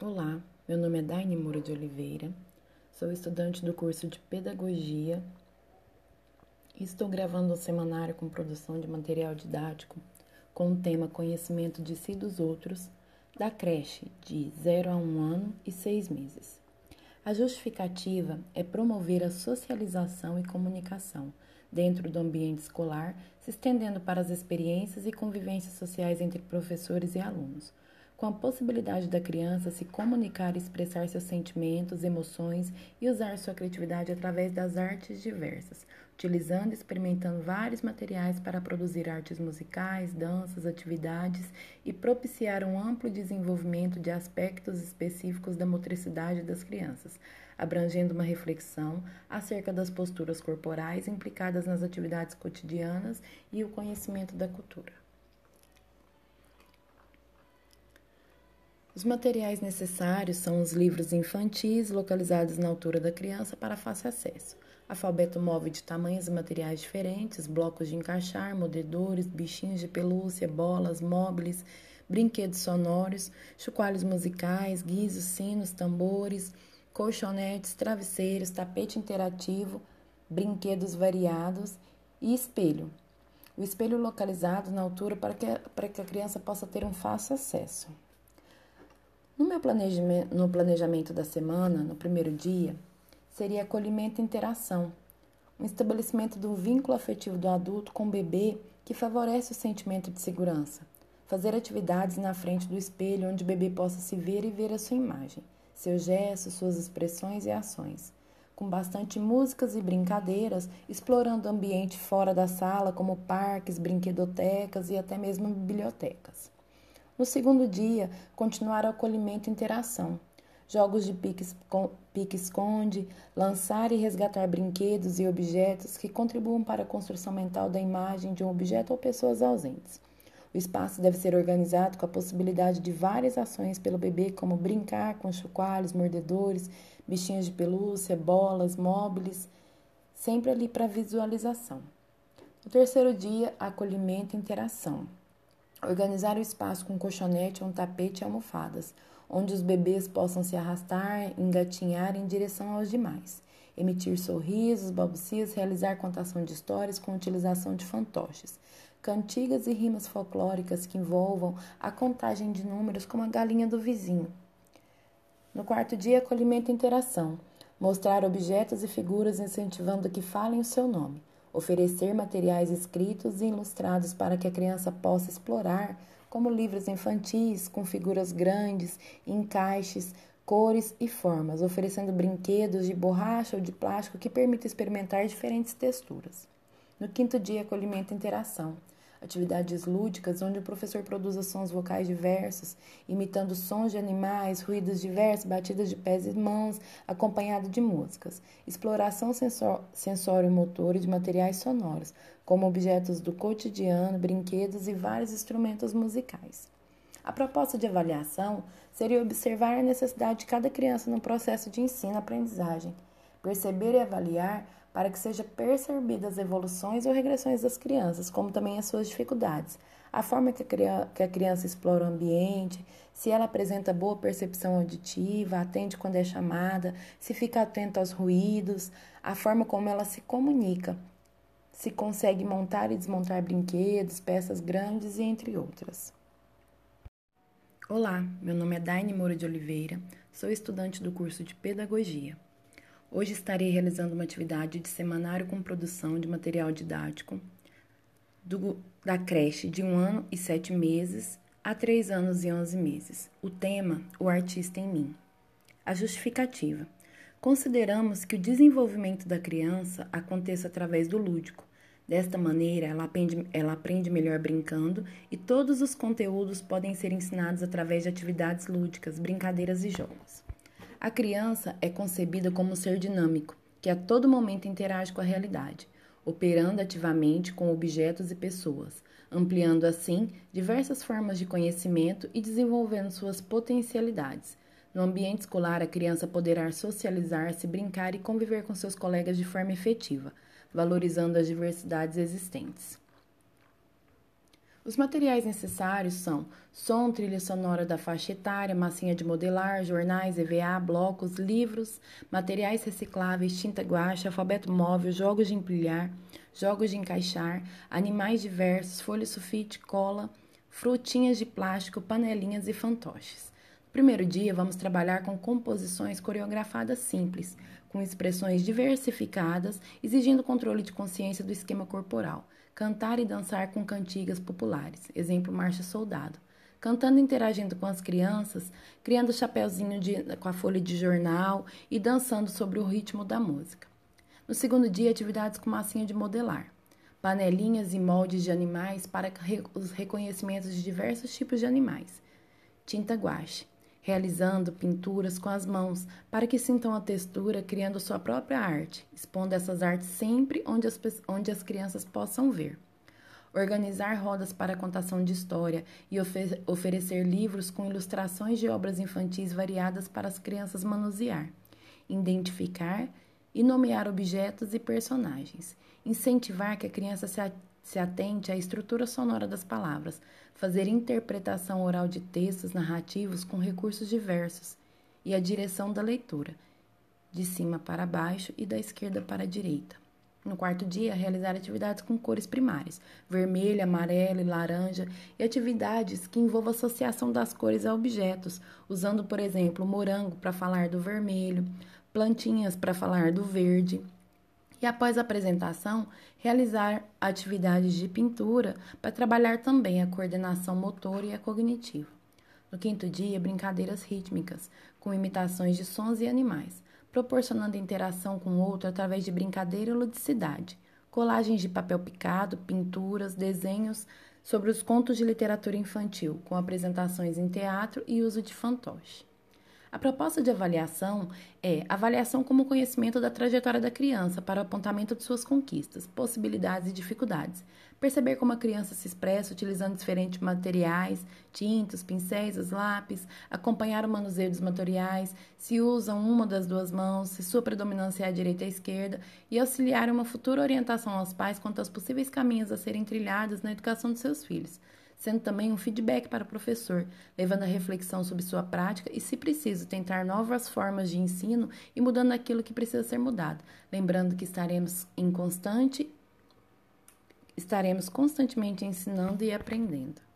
Olá, meu nome é Daine Moura de Oliveira, sou estudante do curso de Pedagogia e estou gravando um semanário com produção de material didático com o tema Conhecimento de Si dos Outros, da creche de 0 a 1 ano e 6 meses. A justificativa é promover a socialização e comunicação dentro do ambiente escolar, se estendendo para as experiências e convivências sociais entre professores e alunos com a possibilidade da criança se comunicar e expressar seus sentimentos, emoções e usar sua criatividade através das artes diversas, utilizando e experimentando vários materiais para produzir artes musicais, danças, atividades e propiciar um amplo desenvolvimento de aspectos específicos da motricidade das crianças, abrangendo uma reflexão acerca das posturas corporais implicadas nas atividades cotidianas e o conhecimento da cultura. Os materiais necessários são os livros infantis localizados na altura da criança para fácil acesso, alfabeto móvel de tamanhos e materiais diferentes, blocos de encaixar, moedores, bichinhos de pelúcia, bolas, móveis, brinquedos sonoros, chocalhos musicais, guizos, sinos, tambores, colchonetes, travesseiros, tapete interativo, brinquedos variados e espelho. O espelho localizado na altura para que, para que a criança possa ter um fácil acesso. No meu planejamento, no planejamento da semana, no primeiro dia, seria acolhimento e interação, um estabelecimento do vínculo afetivo do adulto com o bebê que favorece o sentimento de segurança. Fazer atividades na frente do espelho onde o bebê possa se ver e ver a sua imagem, seus gestos, suas expressões e ações. Com bastante músicas e brincadeiras, explorando o ambiente fora da sala, como parques, brinquedotecas e até mesmo bibliotecas. No segundo dia, continuar o acolhimento e interação. Jogos de pique-esconde, lançar e resgatar brinquedos e objetos que contribuam para a construção mental da imagem de um objeto ou pessoas ausentes. O espaço deve ser organizado com a possibilidade de várias ações pelo bebê, como brincar com chocalhos, mordedores, bichinhos de pelúcia, bolas, móveis, sempre ali para visualização. No terceiro dia, acolhimento e interação. Organizar o espaço com colchonete, um tapete e almofadas, onde os bebês possam se arrastar, engatinhar em direção aos demais. Emitir sorrisos, balbucias, realizar contação de histórias com utilização de fantoches. Cantigas e rimas folclóricas que envolvam a contagem de números como a galinha do vizinho. No quarto dia, acolhimento e interação. Mostrar objetos e figuras incentivando que falem o seu nome oferecer materiais escritos e ilustrados para que a criança possa explorar, como livros infantis com figuras grandes, encaixes, cores e formas, oferecendo brinquedos de borracha ou de plástico que permitam experimentar diferentes texturas. No quinto dia, acolhimento e interação atividades lúdicas onde o professor produza sons vocais diversos, imitando sons de animais, ruídos diversos, batidas de pés e mãos, acompanhado de músicas. Exploração sensor, sensório-motor e de materiais sonoros, como objetos do cotidiano, brinquedos e vários instrumentos musicais. A proposta de avaliação seria observar a necessidade de cada criança no processo de ensino-aprendizagem, perceber e avaliar para que seja percebidas as evoluções ou regressões das crianças, como também as suas dificuldades, a forma que a criança explora o ambiente, se ela apresenta boa percepção auditiva, atende quando é chamada, se fica atento aos ruídos, a forma como ela se comunica, se consegue montar e desmontar brinquedos, peças grandes e entre outras. Olá, meu nome é Daine Moura de Oliveira, sou estudante do curso de Pedagogia. Hoje estarei realizando uma atividade de semanário com produção de material didático do, da creche de um ano e sete meses a três anos e onze meses. O tema: O Artista em Mim. A justificativa. Consideramos que o desenvolvimento da criança aconteça através do lúdico. Desta maneira, ela aprende, ela aprende melhor brincando e todos os conteúdos podem ser ensinados através de atividades lúdicas, brincadeiras e jogos. A criança é concebida como um ser dinâmico, que a todo momento interage com a realidade, operando ativamente com objetos e pessoas, ampliando assim diversas formas de conhecimento e desenvolvendo suas potencialidades. No ambiente escolar, a criança poderá socializar-se, brincar e conviver com seus colegas de forma efetiva, valorizando as diversidades existentes. Os materiais necessários são som, trilha sonora da faixa etária, massinha de modelar, jornais, EVA, blocos, livros, materiais recicláveis, tinta guache, alfabeto móvel, jogos de empilhar, jogos de encaixar, animais diversos, folha sulfite, cola, frutinhas de plástico, panelinhas e fantoches. No primeiro dia, vamos trabalhar com composições coreografadas simples, com expressões diversificadas, exigindo controle de consciência do esquema corporal cantar e dançar com cantigas populares, exemplo Marcha Soldado. Cantando e interagindo com as crianças, criando chapéuzinho de, com a folha de jornal e dançando sobre o ritmo da música. No segundo dia, atividades com massinha de modelar, panelinhas e moldes de animais para os reconhecimentos de diversos tipos de animais, tinta guache, realizando pinturas com as mãos para que sintam a textura, criando sua própria arte, expondo essas artes sempre onde as, onde as crianças possam ver. Organizar rodas para contação de história e ofer oferecer livros com ilustrações de obras infantis variadas para as crianças manusear. Identificar e nomear objetos e personagens. Incentivar que a criança se se atente à estrutura sonora das palavras, fazer interpretação oral de textos narrativos com recursos diversos e a direção da leitura, de cima para baixo e da esquerda para a direita. No quarto dia, realizar atividades com cores primárias, vermelho, amarelo e laranja, e atividades que envolvam associação das cores a objetos, usando, por exemplo, morango para falar do vermelho, plantinhas para falar do verde e, após a apresentação, realizar atividades de pintura para trabalhar também a coordenação motora e a cognitiva. No quinto dia, brincadeiras rítmicas, com imitações de sons e animais, proporcionando interação com o outro através de brincadeira e ludicidade, colagens de papel picado, pinturas, desenhos sobre os contos de literatura infantil, com apresentações em teatro e uso de fantoche. A proposta de avaliação é avaliação como conhecimento da trajetória da criança para o apontamento de suas conquistas, possibilidades e dificuldades. Perceber como a criança se expressa utilizando diferentes materiais, tintas, pincéis, lápis, acompanhar o manuseio dos materiais, se usam uma das duas mãos, se sua predominância é a direita ou a esquerda, e auxiliar uma futura orientação aos pais quanto aos possíveis caminhos a serem trilhados na educação de seus filhos sendo também um feedback para o professor, levando a reflexão sobre sua prática e, se preciso, tentar novas formas de ensino e mudando aquilo que precisa ser mudado, lembrando que estaremos em constante estaremos constantemente ensinando e aprendendo.